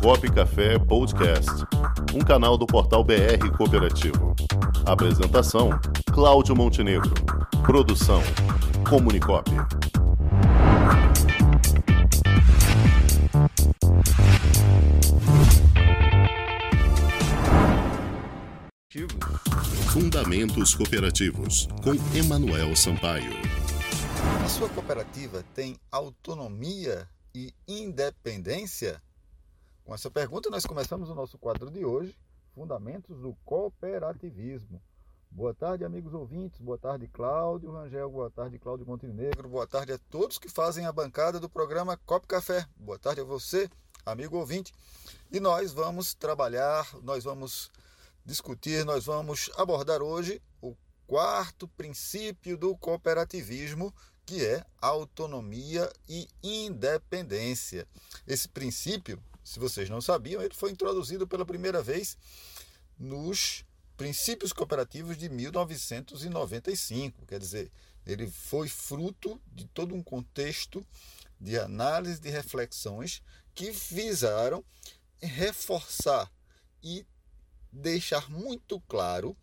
Cop Café Podcast, um canal do portal BR Cooperativo. Apresentação: Cláudio Montenegro. Produção: Comunicop. Fundamentos Cooperativos, com Emanuel Sampaio. A sua cooperativa tem autonomia e independência? Com essa pergunta, nós começamos o nosso quadro de hoje, Fundamentos do Cooperativismo. Boa tarde, amigos ouvintes. Boa tarde, Cláudio Rangel. Boa tarde, Cláudio Montenegro. Boa tarde a todos que fazem a bancada do programa Cop Café. Boa tarde a você, amigo ouvinte. E nós vamos trabalhar, nós vamos discutir, nós vamos abordar hoje o quarto princípio do cooperativismo, que é autonomia e independência. Esse princípio se vocês não sabiam, ele foi introduzido pela primeira vez nos Princípios Cooperativos de 1995. Quer dizer, ele foi fruto de todo um contexto de análise de reflexões que visaram reforçar e deixar muito claro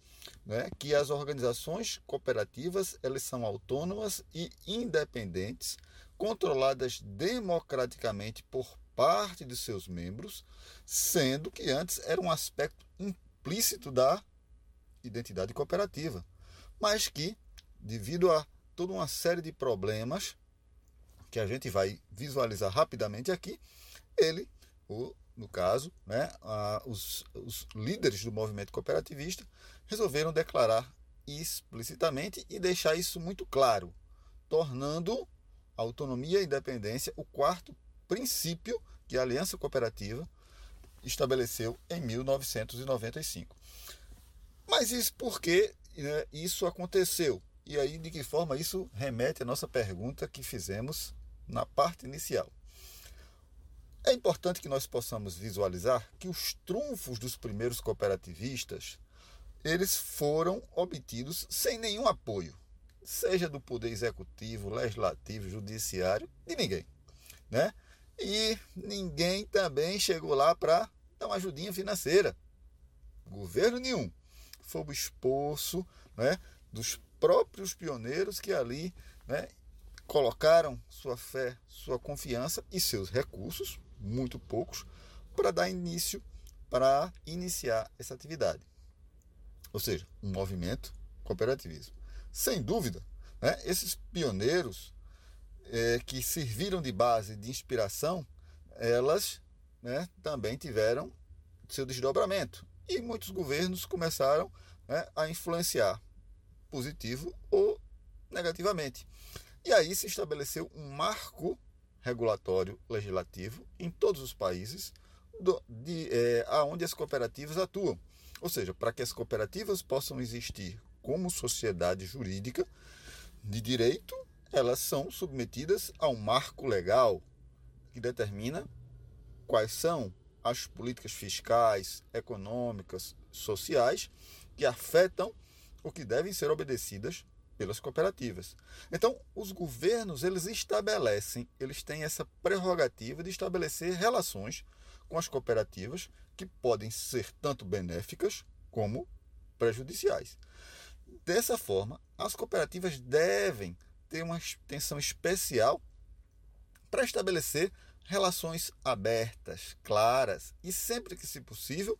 né, que as organizações cooperativas elas são autônomas e independentes, controladas democraticamente por parte de seus membros, sendo que antes era um aspecto implícito da identidade cooperativa, mas que, devido a toda uma série de problemas que a gente vai visualizar rapidamente aqui, ele, o, no caso, né, a, os, os líderes do movimento cooperativista resolveram declarar explicitamente e deixar isso muito claro, tornando autonomia e independência o quarto princípio que a Aliança Cooperativa estabeleceu em 1995. Mas isso por que né, isso aconteceu? E aí, de que forma isso remete à nossa pergunta que fizemos na parte inicial? É importante que nós possamos visualizar que os trunfos dos primeiros cooperativistas eles foram obtidos sem nenhum apoio, seja do poder executivo, legislativo, judiciário, de ninguém, né? E ninguém também chegou lá para dar uma ajudinha financeira. Governo nenhum. Foi o esforço né, dos próprios pioneiros que ali né, colocaram sua fé, sua confiança e seus recursos, muito poucos, para dar início, para iniciar essa atividade. Ou seja, um movimento cooperativismo. Sem dúvida, né, esses pioneiros é, que serviram de base de inspiração, elas né, também tiveram seu desdobramento. E muitos governos começaram né, a influenciar, positivo ou negativamente. E aí se estabeleceu um marco regulatório legislativo em todos os países do, de, é, aonde as cooperativas atuam. Ou seja, para que as cooperativas possam existir como sociedade jurídica de direito elas são submetidas a um marco legal que determina quais são as políticas fiscais, econômicas, sociais que afetam o que devem ser obedecidas pelas cooperativas. Então, os governos, eles estabelecem, eles têm essa prerrogativa de estabelecer relações com as cooperativas que podem ser tanto benéficas como prejudiciais. Dessa forma, as cooperativas devem ter uma atenção especial para estabelecer relações abertas, claras e, sempre que se possível,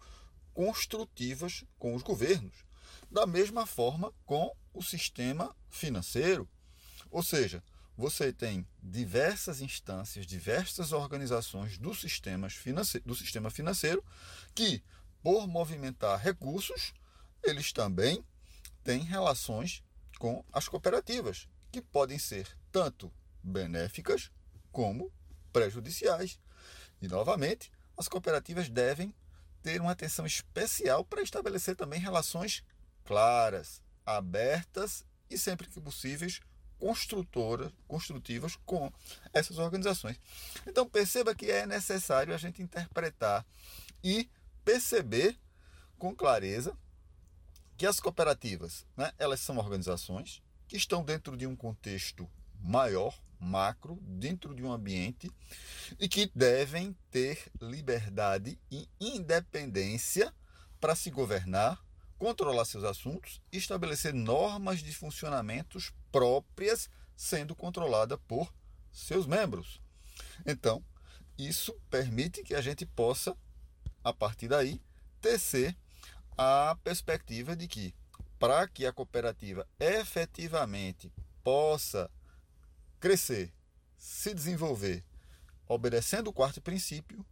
construtivas com os governos. Da mesma forma com o sistema financeiro. Ou seja, você tem diversas instâncias, diversas organizações do, do sistema financeiro que, por movimentar recursos, eles também têm relações com as cooperativas que podem ser tanto benéficas como prejudiciais. E, novamente, as cooperativas devem ter uma atenção especial para estabelecer também relações claras, abertas e, sempre que possíveis, construtoras, construtivas com essas organizações. Então, perceba que é necessário a gente interpretar e perceber com clareza que as cooperativas, né, elas são organizações que estão dentro de um contexto maior, macro dentro de um ambiente e que devem ter liberdade e independência para se governar, controlar seus assuntos e estabelecer normas de funcionamentos próprias, sendo controlada por seus membros. Então, isso permite que a gente possa, a partir daí, tecer a perspectiva de que, para que a cooperativa efetivamente possa crescer, se desenvolver, obedecendo o quarto princípio,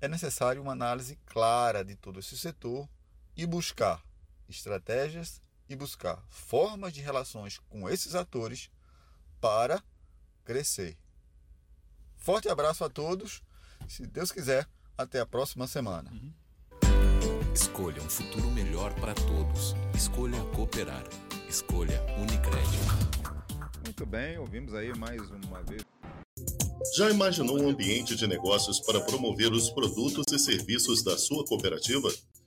é necessário uma análise clara de todo esse setor e buscar estratégias e buscar formas de relações com esses atores para crescer. Forte abraço a todos. Se Deus quiser, até a próxima semana. Uhum. Escolha um futuro melhor para todos. Escolha cooperar. Escolha Unicred. Muito bem, ouvimos aí mais uma vez. Já imaginou um ambiente de negócios para promover os produtos e serviços da sua cooperativa?